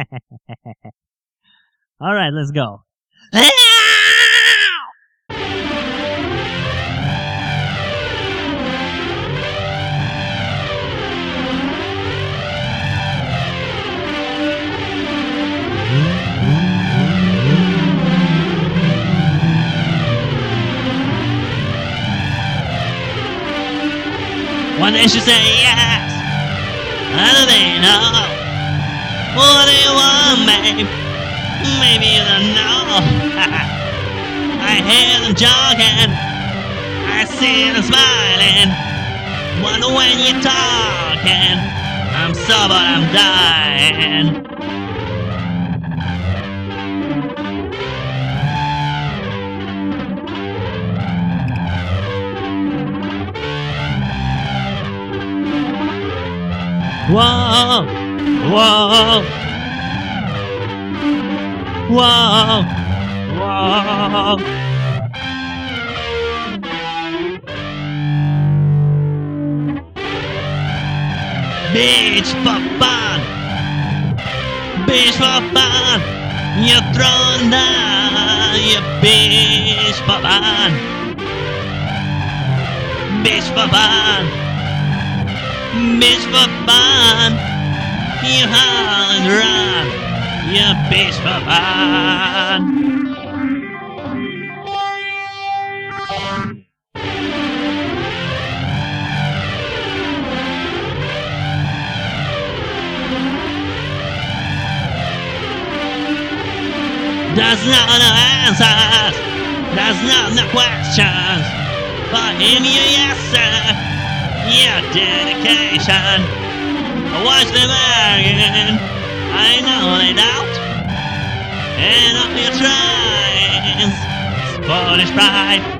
All right, let's go. One day she say yes, other day no. What do you want, babe? Maybe you don't know. I hear them jogging, I see them smiling. Wonder when you're talking, I'm sober, I'm dying. Whoa, whoa, whoa, whoa. Bitch for fun, bitch for fun. You're thrown down, you bitch for fun, bitch for fun. Bitch for fun. You howl and run. You bitch for fun. That's not the answers. That's not the questions. But in your yes, sir your dedication. Watch them arrogant. I know they doubt. And up your tries. Sportish pride.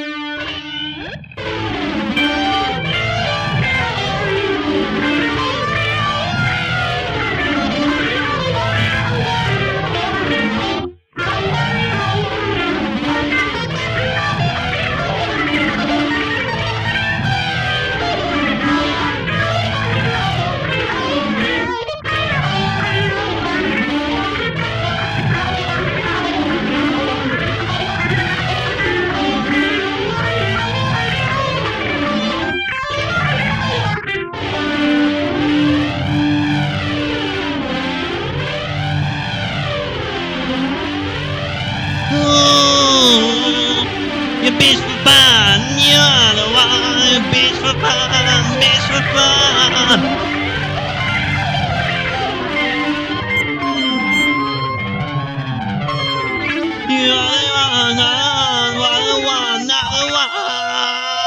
Thank you. bitch for fun. You're the one, bitch for fun, bitch for fun. You're the one, not the one, not the one.